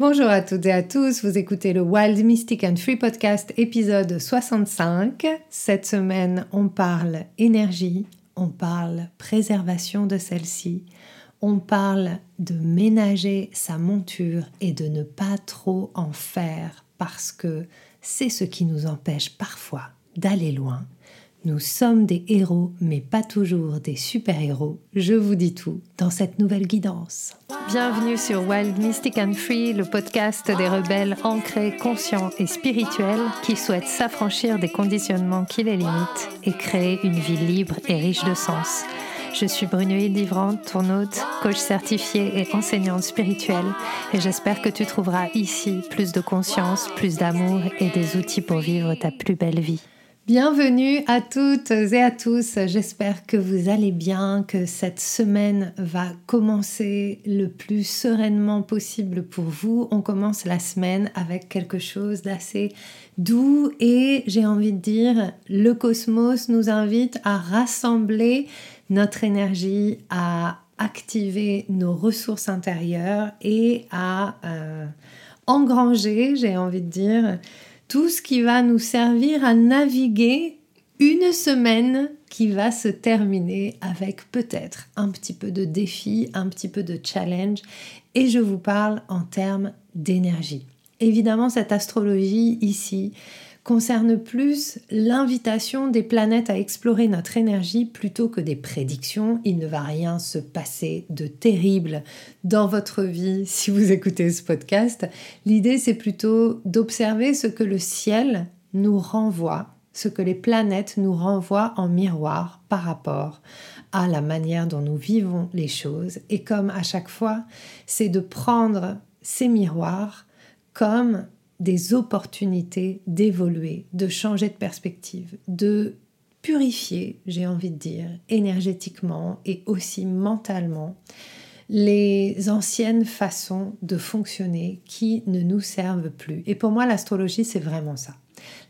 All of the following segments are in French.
Bonjour à toutes et à tous, vous écoutez le Wild Mystic and Free Podcast épisode 65. Cette semaine, on parle énergie, on parle préservation de celle-ci, on parle de ménager sa monture et de ne pas trop en faire parce que c'est ce qui nous empêche parfois d'aller loin nous sommes des héros, mais pas toujours des super-héros. Je vous dis tout dans cette nouvelle guidance. Bienvenue sur Wild Mystic and Free, le podcast des rebelles ancrés, conscients et spirituels qui souhaitent s'affranchir des conditionnements qui les limitent et créer une vie libre et riche de sens. Je suis Brunoïde Livrante, ton hôte, coach certifié et enseignante spirituelle, et j'espère que tu trouveras ici plus de conscience, plus d'amour et des outils pour vivre ta plus belle vie. Bienvenue à toutes et à tous. J'espère que vous allez bien, que cette semaine va commencer le plus sereinement possible pour vous. On commence la semaine avec quelque chose d'assez doux et j'ai envie de dire, le cosmos nous invite à rassembler notre énergie, à activer nos ressources intérieures et à euh, engranger, j'ai envie de dire, tout ce qui va nous servir à naviguer une semaine qui va se terminer avec peut-être un petit peu de défi, un petit peu de challenge, et je vous parle en termes d'énergie. Évidemment, cette astrologie ici, concerne plus l'invitation des planètes à explorer notre énergie plutôt que des prédictions. Il ne va rien se passer de terrible dans votre vie si vous écoutez ce podcast. L'idée, c'est plutôt d'observer ce que le ciel nous renvoie, ce que les planètes nous renvoient en miroir par rapport à la manière dont nous vivons les choses. Et comme à chaque fois, c'est de prendre ces miroirs comme des opportunités d'évoluer, de changer de perspective, de purifier, j'ai envie de dire, énergétiquement et aussi mentalement les anciennes façons de fonctionner qui ne nous servent plus. Et pour moi, l'astrologie, c'est vraiment ça.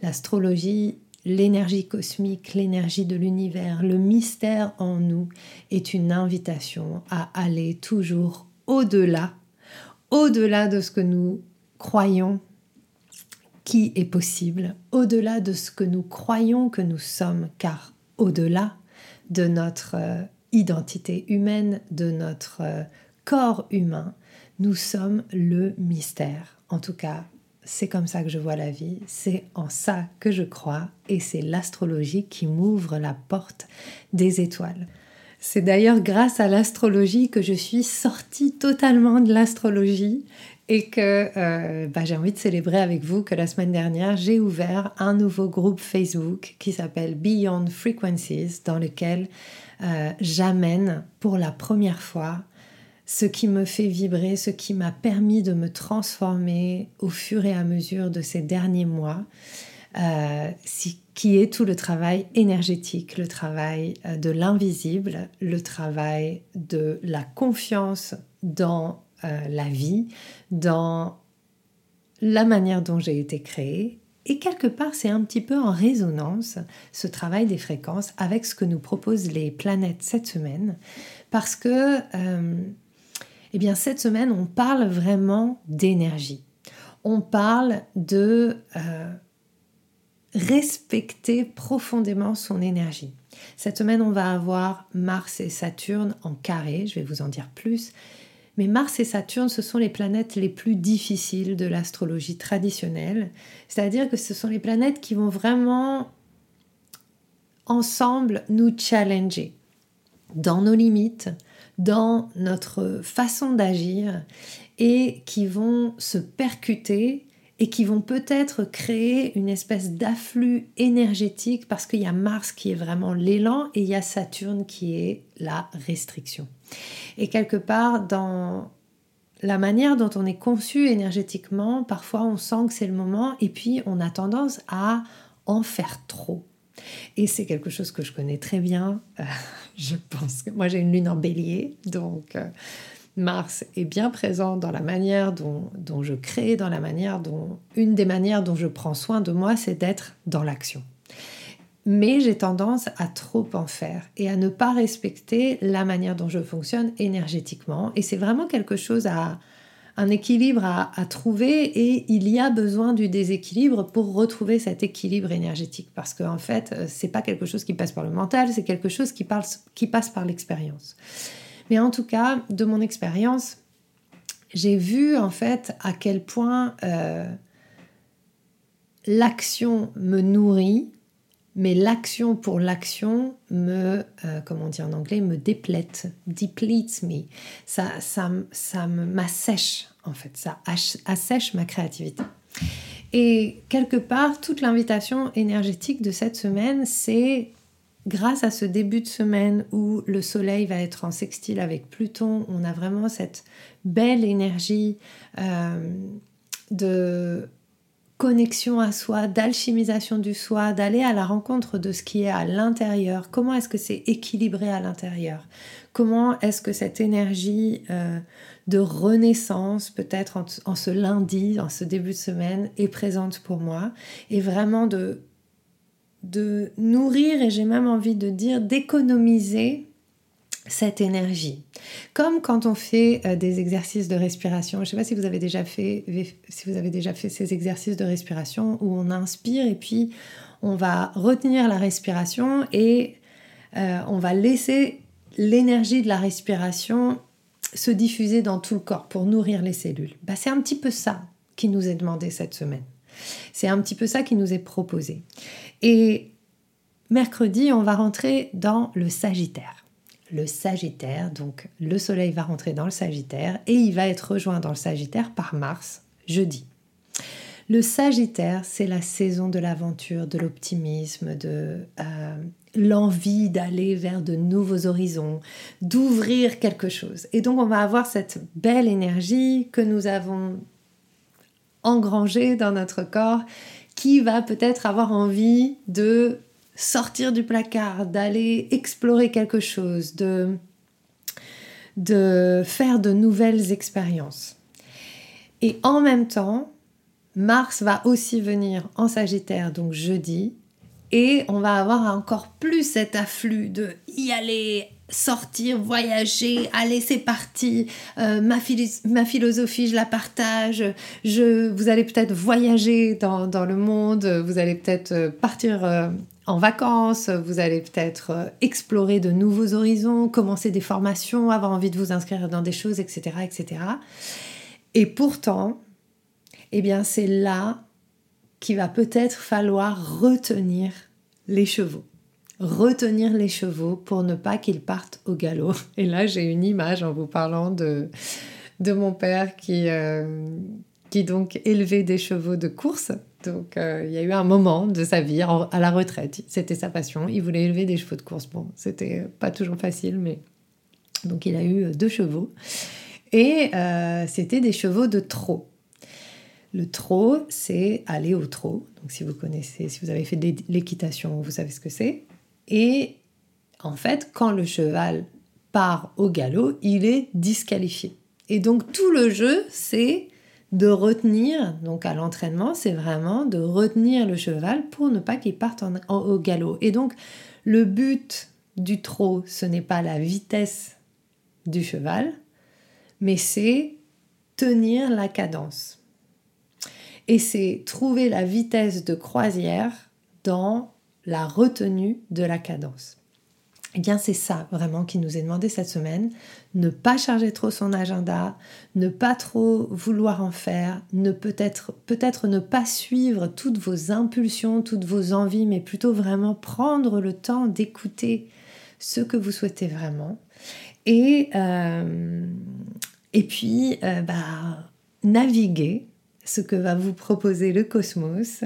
L'astrologie, l'énergie cosmique, l'énergie de l'univers, le mystère en nous est une invitation à aller toujours au-delà, au-delà de ce que nous croyons est possible au-delà de ce que nous croyons que nous sommes, car au-delà de notre euh, identité humaine, de notre euh, corps humain, nous sommes le mystère. En tout cas, c'est comme ça que je vois la vie, c'est en ça que je crois, et c'est l'astrologie qui m'ouvre la porte des étoiles. C'est d'ailleurs grâce à l'astrologie que je suis sortie totalement de l'astrologie et que euh, bah, j'ai envie de célébrer avec vous que la semaine dernière, j'ai ouvert un nouveau groupe Facebook qui s'appelle Beyond Frequencies, dans lequel euh, j'amène pour la première fois ce qui me fait vibrer, ce qui m'a permis de me transformer au fur et à mesure de ces derniers mois, euh, qui est tout le travail énergétique, le travail de l'invisible, le travail de la confiance dans euh, la vie, dans la manière dont j'ai été créée. Et quelque part, c'est un petit peu en résonance, ce travail des fréquences, avec ce que nous proposent les planètes cette semaine. Parce que, euh, eh bien, cette semaine, on parle vraiment d'énergie. On parle de euh, respecter profondément son énergie. Cette semaine, on va avoir Mars et Saturne en carré, je vais vous en dire plus, mais Mars et Saturne, ce sont les planètes les plus difficiles de l'astrologie traditionnelle. C'est-à-dire que ce sont les planètes qui vont vraiment ensemble nous challenger dans nos limites, dans notre façon d'agir et qui vont se percuter et qui vont peut-être créer une espèce d'afflux énergétique parce qu'il y a Mars qui est vraiment l'élan et il y a Saturne qui est la restriction. Et quelque part, dans la manière dont on est conçu énergétiquement, parfois on sent que c'est le moment et puis on a tendance à en faire trop. Et c'est quelque chose que je connais très bien. Euh, je pense que moi j'ai une lune en bélier, donc euh, Mars est bien présent dans la manière dont, je crée, dans la manière dont... Une des manières dont je prends soin de moi, c'est d'être dans l'action. Mais j'ai tendance à trop en faire et à ne pas respecter la manière dont je fonctionne énergétiquement. Et c'est vraiment quelque chose à, un équilibre à, trouver et il y a besoin du déséquilibre pour retrouver cet équilibre énergétique. Parce qu'en en fait, c'est pas quelque chose qui passe par le mental, c'est quelque chose qui passe par l'expérience. Mais en tout cas, de mon expérience, j'ai vu en fait à quel point euh, l'action me nourrit mais l'action pour l'action me, euh, comment dire en anglais, me déplète, depletes me. Ça, ça, ça m'assèche, en fait, ça assèche ma créativité. Et quelque part, toute l'invitation énergétique de cette semaine, c'est grâce à ce début de semaine où le soleil va être en sextile avec Pluton, on a vraiment cette belle énergie euh, de connexion à soi, d'alchimisation du soi, d'aller à la rencontre de ce qui est à l'intérieur. Comment est-ce que c'est équilibré à l'intérieur? Comment est-ce que cette énergie euh, de renaissance, peut-être en, ce lundi, en ce début de semaine, est présente pour moi? Et vraiment de, de nourrir, et j'ai même envie de dire d'économiser cette énergie. Comme quand on fait euh, des exercices de respiration. Je ne sais pas si vous avez déjà fait si vous avez déjà fait ces exercices de respiration où on inspire et puis on va retenir la respiration et euh, on va laisser l'énergie de la respiration se diffuser dans tout le corps pour nourrir les cellules. Bah, c'est un petit peu ça qui nous est demandé cette semaine. C'est un petit peu ça qui nous est proposé. Et mercredi, on va rentrer dans le Sagittaire le Sagittaire. Donc le Soleil va rentrer dans le Sagittaire et il va être rejoint dans le Sagittaire par Mars jeudi. Le Sagittaire, c'est la saison de l'aventure, de l'optimisme, de euh, l'envie d'aller vers de nouveaux horizons, d'ouvrir quelque chose. Et donc on va avoir cette belle énergie que nous avons engrangée dans notre corps qui va peut-être avoir envie de sortir du placard, d'aller explorer quelque chose, de, de faire de nouvelles expériences. Et en même temps, Mars va aussi venir en Sagittaire, donc jeudi, et on va avoir encore plus cet afflux de y aller, sortir, voyager, allez c'est parti, euh, ma, philosophie je la partage, je, vous allez peut-être voyager dans, le monde, vous allez peut-être euh, partir euh, en vacances, vous allez peut-être explorer de nouveaux horizons, commencer des formations, avoir envie de vous inscrire dans des choses, etc. etc. Et pourtant, eh bien, c'est là qu'il va peut-être falloir retenir les chevaux. Retenir les chevaux pour ne pas qu'ils partent au galop. Et là, j'ai une image en vous parlant de, de mon père qui, euh, qui donc élevait des chevaux de course donc euh, il y a eu un moment de sa vie à la retraite, c'était sa passion, il voulait élever des chevaux de course. Bon, c'était pas toujours facile, mais donc il a eu euh, deux chevaux et c'était des chevaux de trot. Le trot, c'est aller au trot. Donc si vous connaissez, si vous avez fait de l'équitation, vous savez ce que c'est. Et en fait, quand le cheval part au galop, il est disqualifié. Et donc tout le jeu, c'est de retenir, donc à l'entraînement, c'est vraiment de retenir le cheval pour ne pas qu'il parte au galop. Et donc, le but du trot, ce n'est pas la vitesse du cheval, mais c'est tenir la cadence. Et c'est trouver la vitesse de croisière dans la retenue de la cadence. Eh bien, c'est ça vraiment qui nous est demandé cette semaine. Ne pas charger trop son agenda, ne pas trop vouloir en faire, ne peut-être peut-être ne pas suivre toutes vos impulsions, toutes vos envies, mais plutôt vraiment prendre le temps d'écouter ce que vous souhaitez vraiment. Et, euh, et puis, euh, bah, naviguer ce que va vous proposer le cosmos.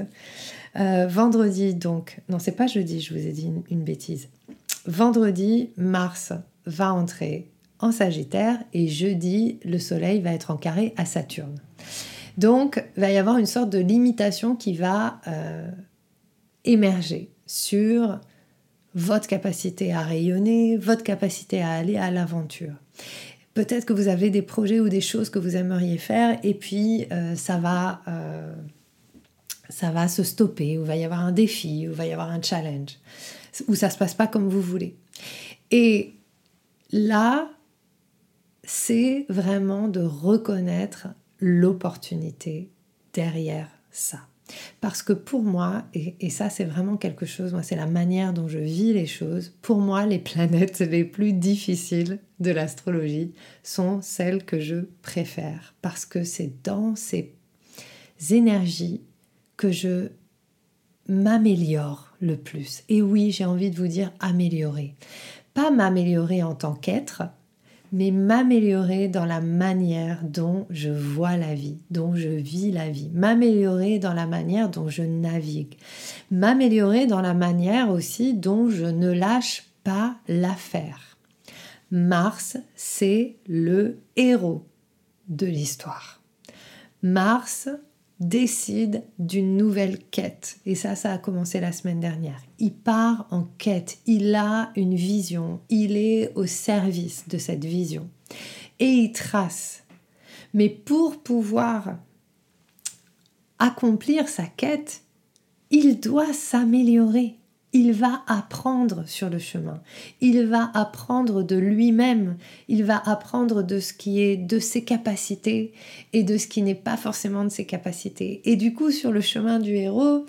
Euh, vendredi, donc, non, c'est pas jeudi, je vous ai dit une bêtise vendredi, Mars va entrer en Sagittaire et jeudi, le Soleil va être en carré à Saturne. Donc, il va y avoir une sorte de limitation qui va euh, émerger sur votre capacité à rayonner, votre capacité à aller à l'aventure. Peut-être que vous avez des projets ou des choses que vous aimeriez faire et puis euh, ça va ça va se stopper, ou va y avoir un défi, ou va y avoir un challenge où ça se passe pas comme vous voulez. Et là, c'est vraiment de reconnaître l'opportunité derrière ça. Parce que pour moi, et, ça c'est vraiment quelque chose, moi c'est la manière dont je vis les choses, pour moi les planètes les plus difficiles de l'astrologie sont celles que je préfère. Parce que c'est dans ces énergies que je m'améliore le plus. Et oui, j'ai envie de vous dire améliorer. Pas m'améliorer en tant qu'être, mais m'améliorer dans la manière dont je vois la vie, dont je vis la vie, m'améliorer dans la manière dont je navigue, m'améliorer dans la manière aussi dont je ne lâche pas l'affaire. Mars, c'est le héros de l'histoire. Mars, décide d'une nouvelle quête. Et ça, ça a commencé la semaine dernière. Il part en quête, il a une vision, il est au service de cette vision. Et il trace. Mais pour pouvoir accomplir sa quête, il doit s'améliorer il va apprendre sur le chemin. Il va apprendre de lui-même. Il va apprendre de ce qui est de ses capacités et de ce qui n'est pas forcément de ses capacités. Et du coup, sur le chemin du héros,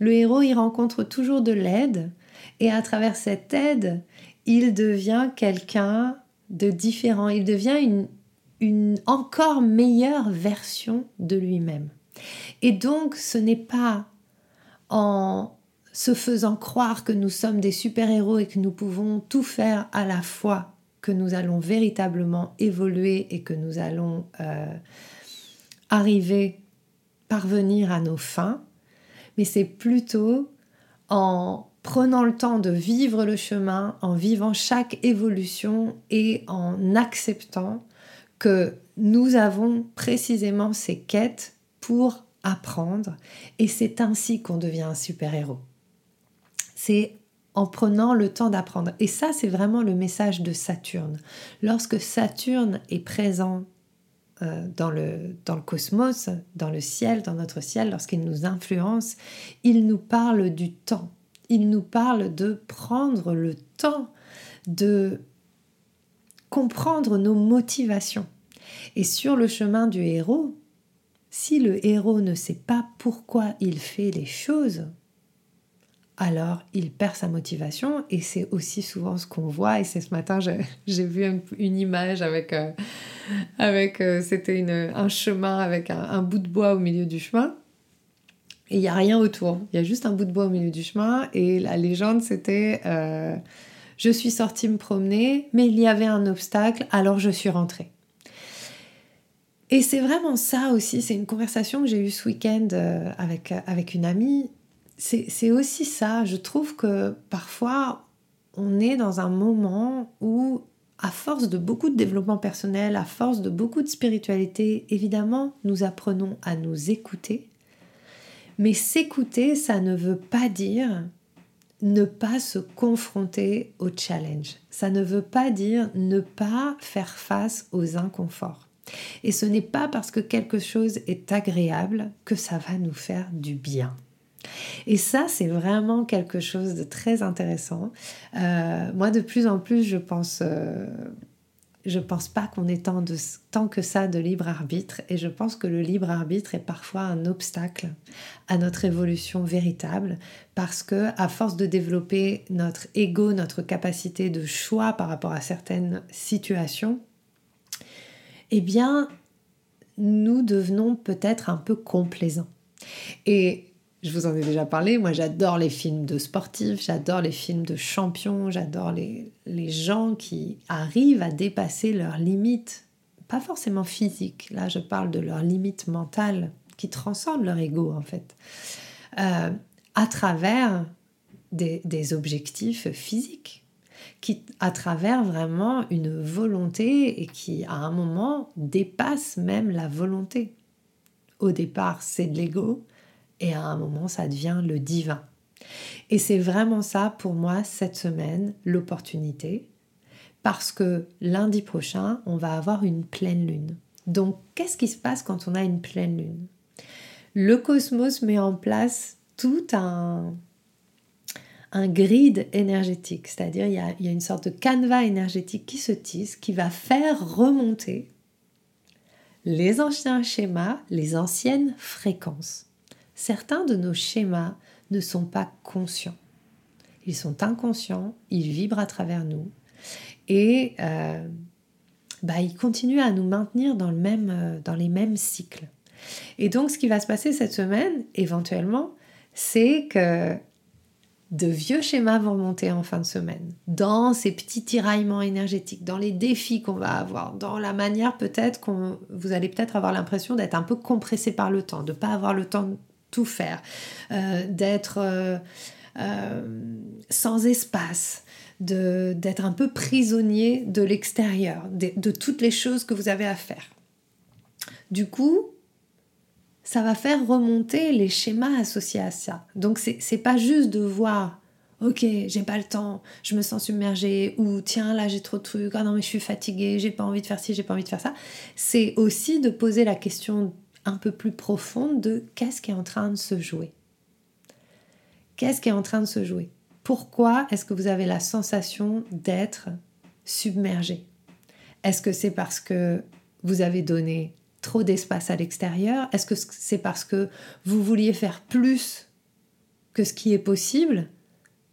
le héros, il rencontre toujours de l'aide. Et à travers cette aide, il devient quelqu'un de différent. Il devient une, une encore meilleure version de lui-même. Et donc, ce n'est pas en se faisant croire que nous sommes des super-héros et que nous pouvons tout faire à la fois, que nous allons véritablement évoluer et que nous allons euh, arriver, parvenir à nos fins, mais c'est plutôt en prenant le temps de vivre le chemin, en vivant chaque évolution et en acceptant que nous avons précisément ces quêtes pour apprendre. Et c'est ainsi qu'on devient un super-héros c'est en prenant le temps d'apprendre. Et ça, c'est vraiment le message de Saturne. Lorsque Saturne est présent euh, dans, le, dans le cosmos, dans le ciel, dans notre ciel, lorsqu'il nous influence, il nous parle du temps. Il nous parle de prendre le temps de comprendre nos motivations. Et sur le chemin du héros, si le héros ne sait pas pourquoi il fait les choses, alors il perd sa motivation et c'est aussi souvent ce qu'on voit. Et c'est ce matin j'ai vu une, image avec, euh, avec euh, c'était un chemin avec un, bout de bois au milieu du chemin. Et il n'y a rien autour, il y a juste un bout de bois au milieu du chemin. Et la légende c'était euh, je suis sortie me promener mais il y avait un obstacle alors je suis rentrée. Et c'est vraiment ça aussi, c'est une conversation que j'ai eue ce week-end avec, avec une amie c'est aussi ça. Je trouve que parfois, on est dans un moment où, à force de beaucoup de développement personnel, à force de beaucoup de spiritualité, évidemment, nous apprenons à nous écouter. Mais s'écouter, ça ne veut pas dire ne pas se confronter au challenge. Ça ne veut pas dire ne pas faire face aux inconforts. Et ce n'est pas parce que quelque chose est agréable que ça va nous faire du bien. Et ça, c'est vraiment quelque chose de très intéressant. Euh, moi, de plus en plus, je pense, euh, je pense pas qu'on ait tant, de, tant que ça de libre arbitre, et je pense que le libre arbitre est parfois un obstacle à notre évolution véritable, parce que à force de développer notre ego, notre capacité de choix par rapport à certaines situations, eh bien, nous devenons peut-être un peu complaisants. Et je vous en ai déjà parlé, moi j'adore les films de sportifs, j'adore les films de champions, j'adore les, les gens qui arrivent à dépasser leurs limites, pas forcément physiques, là je parle de leurs limites mentales, qui transcendent leur ego en fait, euh, à travers des, des, objectifs physiques, qui, à travers vraiment une volonté et qui à un moment dépassent même la volonté. Au départ c'est de l'ego, et à un moment ça devient le divin. Et c'est vraiment ça pour moi cette semaine, l'opportunité, parce que lundi prochain, on va avoir une pleine lune. Donc qu'est-ce qui se passe quand on a une pleine lune? Le cosmos met en place tout un, grid énergétique, c'est-à-dire il y, a, il y a une sorte de canevas énergétique qui se tisse, qui va faire remonter les anciens schémas, les anciennes fréquences. Certains de nos schémas ne sont pas conscients. Ils sont inconscients, ils vibrent à travers nous et euh, bah, ils continuent à nous maintenir dans, le même, euh, dans les mêmes cycles. Et donc ce qui va se passer cette semaine, éventuellement, c'est que de vieux schémas vont remonter en fin de semaine, dans ces petits tiraillements énergétiques, dans les défis qu'on va avoir, dans la manière peut-être qu'on vous allez peut-être avoir l'impression d'être un peu compressé par le temps, de ne pas avoir le temps tout faire, euh, d'être euh, euh, sans espace, d'être un peu prisonnier de l'extérieur, de, toutes les choses que vous avez à faire. Du coup, ça va faire remonter les schémas associés à ça. Donc c'est pas juste de voir ok, j'ai pas le temps, je me sens submergée, ou tiens, là j'ai trop de trucs, ah non, mais je suis fatiguée, j'ai pas envie de faire ci, j'ai pas envie de faire ça. C'est aussi de poser la question un peu plus profonde de qu'est-ce qui est en train de se jouer. Qu'est-ce qui est en train de se jouer? Pourquoi est-ce que vous avez la sensation d'être submergé? Est-ce que c'est parce que vous avez donné trop d'espace à l'extérieur? Est-ce que c'est parce que vous vouliez faire plus que ce qui est possible?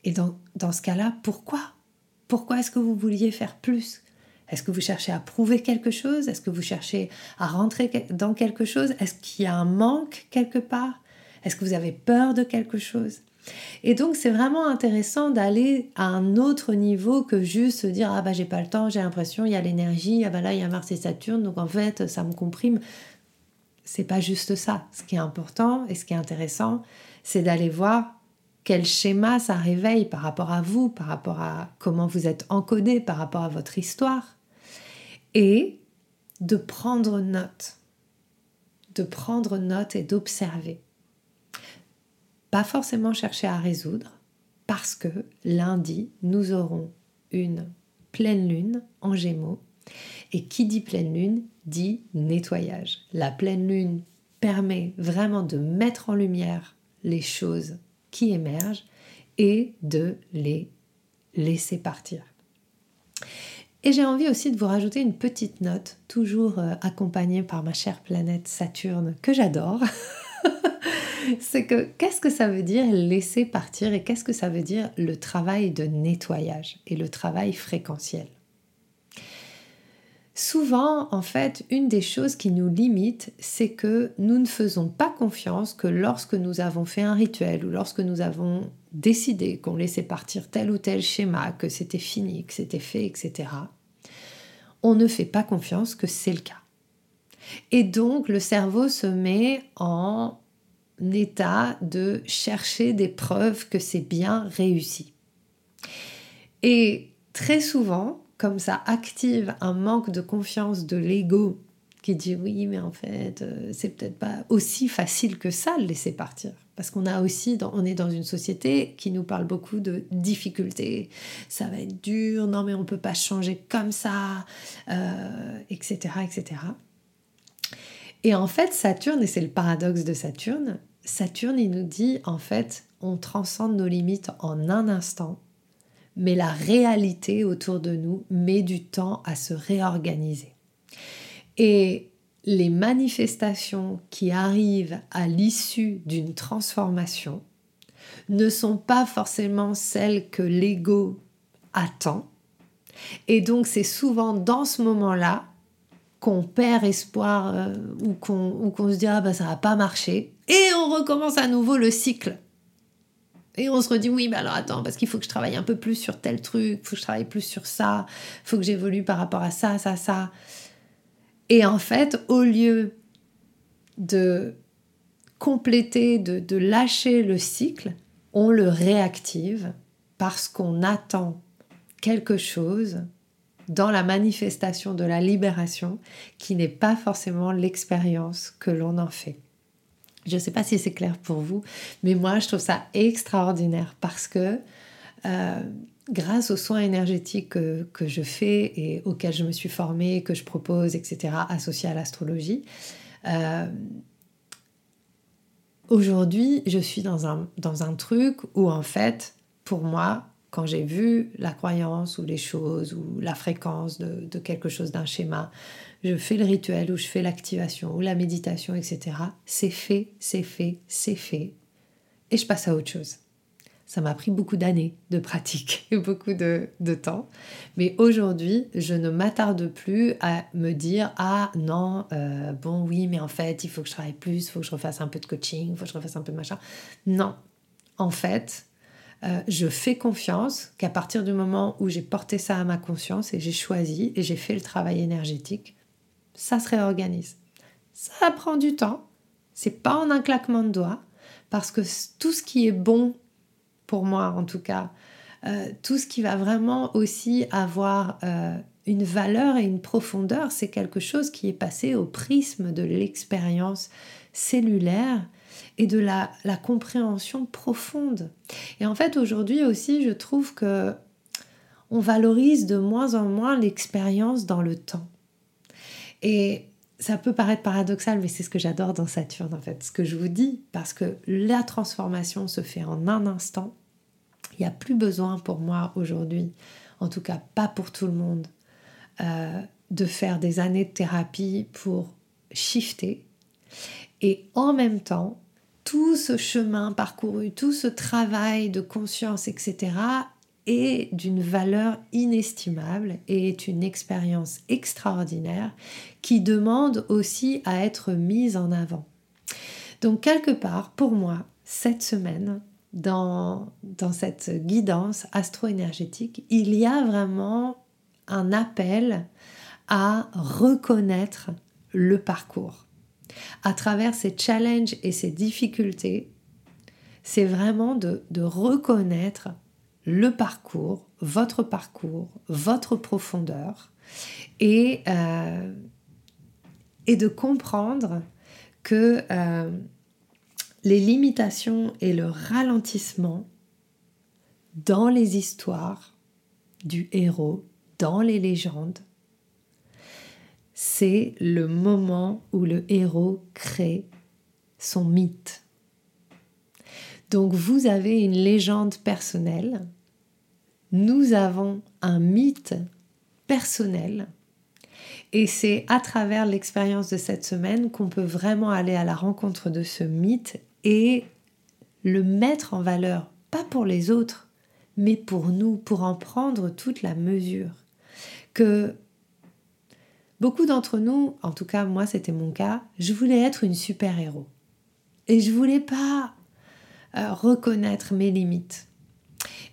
Et dans, dans ce cas-là, pourquoi? Pourquoi est-ce que vous vouliez faire plus Est-ce que vous cherchez à prouver quelque chose? Est-ce que vous cherchez à rentrer dans quelque chose? Est-ce qu'il y a un manque quelque part? Est-ce que vous avez peur de quelque chose? Et donc c'est vraiment intéressant d'aller à un autre niveau que juste se dire ah bah j'ai pas le temps, j'ai l'impression il y a l'énergie, ah bah là il y a Mars et Saturne donc en fait ça me comprime. C'est pas juste ça. Ce qui est important et ce qui est intéressant, c'est d'aller voir quel schéma ça réveille par rapport à vous, par rapport à comment vous êtes encodé, par rapport à votre histoire et de prendre note. De prendre note et d'observer pas forcément chercher à résoudre, parce que lundi, nous aurons une pleine lune en gémeaux. Et qui dit pleine lune dit nettoyage. La pleine lune permet vraiment de mettre en lumière les choses qui émergent et de les laisser partir. Et j'ai envie aussi de vous rajouter une petite note, toujours euh, accompagnée par ma chère planète Saturne, que j'adore. c'est que qu'est-ce que ça veut dire laisser partir et qu'est-ce que ça veut dire le travail de nettoyage et le travail fréquentiel? Souvent, en fait, une des choses qui nous limite, c'est que nous ne faisons pas confiance que lorsque nous avons fait un rituel ou lorsque nous avons décidé qu'on laissait partir tel ou tel schéma, que c'était fini, que c'était fait, etc., on ne fait pas confiance que c'est le cas. Et donc, le cerveau se met en état de chercher des preuves que c'est bien réussi. Et très souvent, comme ça active un manque de confiance de l'ego qui dit oui, mais en fait, euh, c'est peut-être pas aussi facile que ça de laisser partir. Parce qu'on a aussi, on est dans une société qui nous parle beaucoup de difficultés. Ça va être dur, non mais on peut pas changer comme ça, etc., euh, etc. Et en fait, Saturne, et c'est le paradoxe de Saturne, Saturne, il nous dit, en fait, on transcende nos limites en un instant, mais la réalité autour de nous met du temps à se réorganiser. Et les manifestations qui arrivent à l'issue d'une transformation ne sont pas forcément celles que l'ego attend. Et donc c'est souvent dans ce moment-là qu'on perd espoir euh, ou qu'on se dit ah bah ça va pas marcher et on recommence à nouveau le cycle. Et on se redit oui mais alors attends parce qu'il faut que je travaille un peu plus sur tel truc, faut que je travaille plus sur ça, faut que j'évolue par rapport à ça, ça, ça. Et en fait, au lieu de compléter, de, de lâcher le cycle, on le réactive parce qu'on attend quelque chose dans la manifestation de la libération qui n'est pas forcément l'expérience que l'on en fait. Je ne sais pas si c'est clair pour vous, mais moi je trouve ça extraordinaire parce que euh, grâce aux soins énergétiques que, je fais et auxquels je me suis formée, que je propose, etc., associés à l'astrologie, euh, aujourd'hui je suis dans un, dans un truc où en fait, pour moi, quand j'ai vu la croyance ou les choses ou la fréquence de, quelque chose d'un schéma, je fais le rituel ou je fais l'activation ou la méditation, etc. C'est fait, c'est fait, c'est fait. Et je passe à autre chose. Ça m'a pris beaucoup d'années de pratique et beaucoup de, temps. Mais aujourd'hui, je ne m'attarde plus à me dire Ah non, euh, bon, oui, mais en fait, il faut que je travaille plus, il faut que je refasse un peu de coaching, il faut que je refasse un peu de machin. Non, en fait, euh, je fais confiance qu'à partir du moment où j'ai porté ça à ma conscience et j'ai choisi et j'ai fait le travail énergétique, ça se réorganise. Ça prend du temps, c'est pas en un claquement de doigts, parce que tout ce qui est bon, pour moi en tout cas, euh, tout ce qui va vraiment aussi avoir euh, une valeur et une profondeur, c'est quelque chose qui est passé au prisme de l'expérience cellulaire et de la, la compréhension profonde. Et en fait, aujourd'hui aussi, je trouve que on valorise de moins en moins l'expérience dans le temps. Et ça peut paraître paradoxal, mais c'est ce que j'adore dans Saturne, en fait, ce que je vous dis, parce que la transformation se fait en un instant. Il n'y a plus besoin pour moi aujourd'hui, en tout cas pas pour tout le monde, euh, de faire des années de thérapie pour shifter. Et en même temps, tout ce chemin parcouru, tout ce travail de conscience, etc., est d'une valeur inestimable et est une expérience extraordinaire qui demande aussi à être mise en avant. Donc quelque part, pour moi, cette semaine, dans, dans cette guidance astro-énergétique, il y a vraiment un appel à reconnaître le parcours. À travers ces challenges et ces difficultés, c'est vraiment de, reconnaître le parcours, votre parcours, votre profondeur, et, euh, de comprendre que euh, les limitations et le ralentissement dans les histoires du héros, dans les légendes, c'est le moment où le héros crée son mythe. Donc vous avez une légende personnelle nous avons un mythe personnel et c'est à travers l'expérience de cette semaine qu'on peut vraiment aller à la rencontre de ce mythe et le mettre en valeur, pas pour les autres, mais pour nous, pour en prendre toute la mesure. Que beaucoup d'entre nous, en tout cas moi c'était mon cas, je voulais être une super-héros. Et je voulais pas euh, reconnaître mes limites.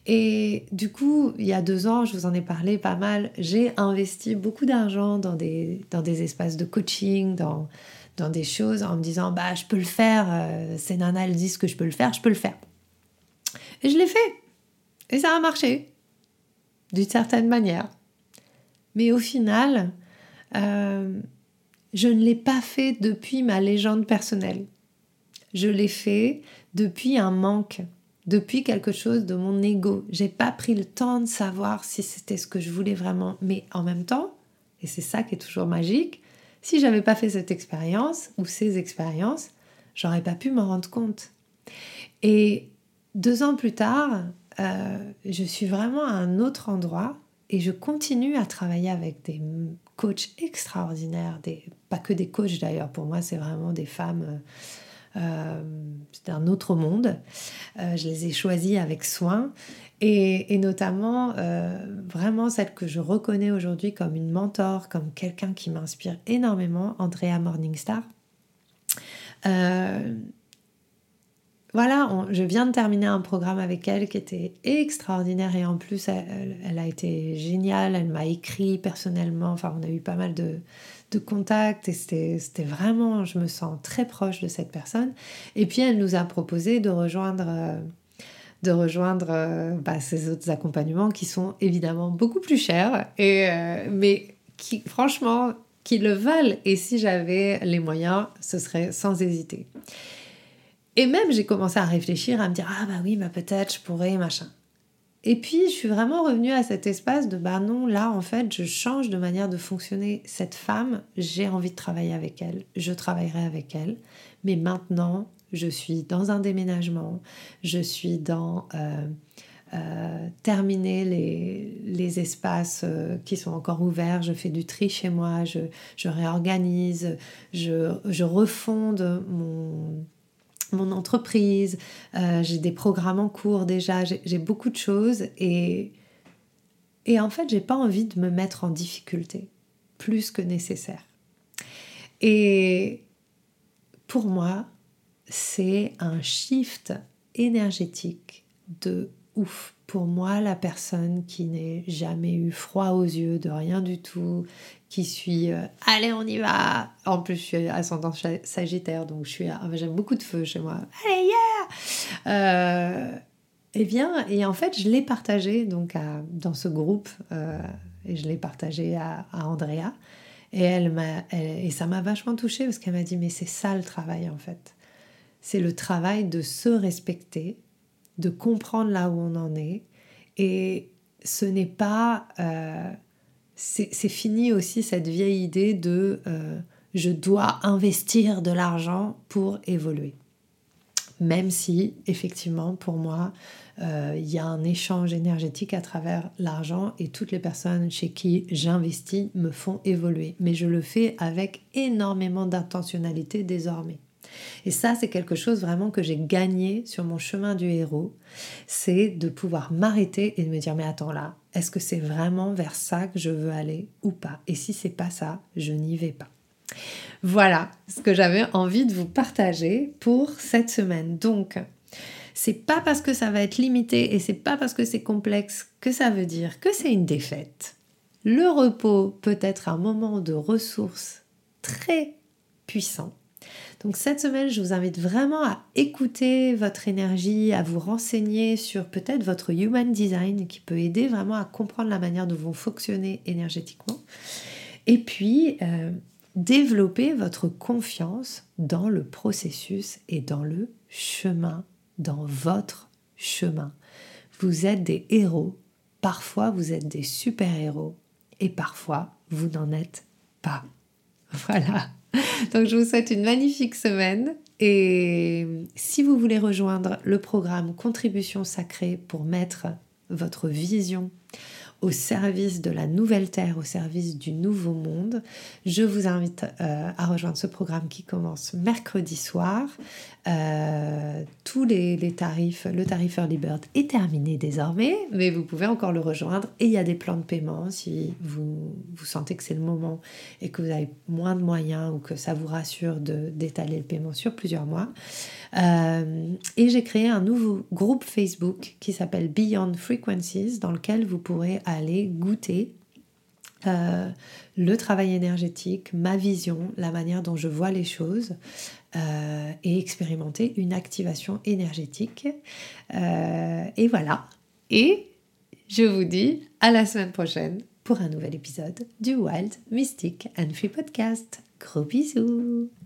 Et du coup, il y a deux ans, je vous en ai parlé pas mal, j'ai investi beaucoup d'argent dans des, dans des espaces de coaching, dans, dans des choses en me disant, bah, je peux le faire, euh, ces nanas, disent que je peux le faire, je peux le faire. Et je l'ai fait. Et ça a marché, d'une certaine manière. Mais au final, euh, je ne l'ai pas fait depuis ma légende personnelle. Je l'ai fait depuis un manque depuis quelque chose de mon ego. J'ai pas pris le temps de savoir si c'était ce que je voulais vraiment. Mais en même temps, et c'est ça qui est toujours magique, si j'avais pas fait cette expérience ou ces expériences, j'aurais pas pu m'en rendre compte. Et deux ans plus tard, euh, je suis vraiment à un autre endroit et je continue à travailler avec des coachs extraordinaires, des, pas que des coachs d'ailleurs, pour moi c'est vraiment des femmes. Euh, euh, un autre monde. Euh, je les ai choisis avec soin. Et, notamment, euh, vraiment celle que je reconnais aujourd'hui comme une mentor, comme quelqu'un qui m'inspire énormément, Andrea Morningstar. Voilà, je viens de terminer un programme avec elle qui était extraordinaire et en plus, elle a été géniale. Elle m'a écrit personnellement. Enfin, on a eu pas mal de, de contact et c'était vraiment, je me sens très proche de cette personne. Et puis elle nous a proposé de rejoindre, euh, de rejoindre euh, bah, ces autres accompagnements qui sont évidemment beaucoup plus chers, et, euh, mais qui franchement, qui le valent. Et si j'avais les moyens, ce serait sans hésiter. Et même j'ai commencé à réfléchir, à me dire, ah bah oui, bah peut-être je pourrais, machin. Et puis, je suis vraiment revenue à cet espace de bah non, là, en fait, je change de manière de fonctionner. Cette femme, j'ai envie de travailler avec elle, je travaillerai avec elle. Mais maintenant, je suis dans un déménagement, je suis dans euh, terminer les, espaces qui sont encore ouverts. Je fais du tri chez moi, je, réorganise, je, je refonde mon, mon entreprise, j'ai des programmes en cours déjà, j'ai beaucoup de choses et, et en fait, j'ai pas envie de me mettre en difficulté plus que nécessaire. Et pour moi, c'est un shift énergétique de ouf. Pour moi, la personne qui n'ait jamais eu froid aux yeux de rien du tout, qui suis euh, allez on y va. En plus, je suis ascendant sagittaire, donc je suis j'aime beaucoup de feu chez moi. Allez yeah. Euh, eh bien, et en fait, je l'ai partagé donc dans ce groupe euh, et je l'ai partagé à, Andrea. Et, elle m'a, et ça m'a vachement touchée parce qu'elle m'a dit Mais c'est ça le travail en fait. C'est le travail de se respecter, de comprendre là où on en est. Et ce n'est pas. Euh, c'est, fini aussi cette vieille idée de euh, je dois investir de l'argent pour évoluer. Même si, effectivement, pour moi, euh, il y a un échange énergétique à travers l'argent et toutes les personnes chez qui j'investis me font évoluer. Mais je le fais avec énormément d'intentionnalité désormais. Et ça, c'est quelque chose vraiment que j'ai gagné sur mon chemin du héros, c'est de pouvoir m'arrêter et de me dire mais attends là, est-ce que c'est vraiment vers ça que je veux aller ou pas? Et si c'est pas ça, je n'y vais pas. Voilà ce que j'avais envie de vous partager pour cette semaine. Donc, c'est pas parce que ça va être limité et c'est pas parce que c'est complexe que ça veut dire que c'est une défaite. Le repos peut être un moment de ressources très puissant. Donc cette semaine, je vous invite vraiment à écouter votre énergie, à vous renseigner sur peut-être votre human design qui peut aider vraiment à comprendre la manière dont vous fonctionnez énergétiquement. Et puis, euh, développer votre confiance dans le processus et dans le chemin dans votre chemin. Vous êtes des héros, parfois vous êtes des super-héros et parfois vous n'en êtes pas. Voilà. Donc je vous souhaite une magnifique semaine. Et si vous voulez rejoindre le programme Contribution sacrée pour mettre votre vision au service de la nouvelle terre, au service du nouveau monde. Je vous invite euh, à rejoindre ce programme qui commence mercredi soir. Euh, tous les, tarifs, le tarif Early Bird est terminé désormais, mais vous pouvez encore le rejoindre et il y a des plans de paiement si vous, sentez que c'est le moment et que vous avez moins de moyens ou que ça vous rassure d'étaler le paiement sur plusieurs mois. Euh, et j'ai créé un nouveau groupe Facebook qui s'appelle Beyond Frequencies dans lequel vous pourrez aller goûter euh, le travail énergétique, ma vision, la manière dont je vois les choses euh, et expérimenter une activation énergétique. et voilà. Et je vous dis à la semaine prochaine pour un nouvel épisode du Wild Mystic and Free Podcast. Gros bisous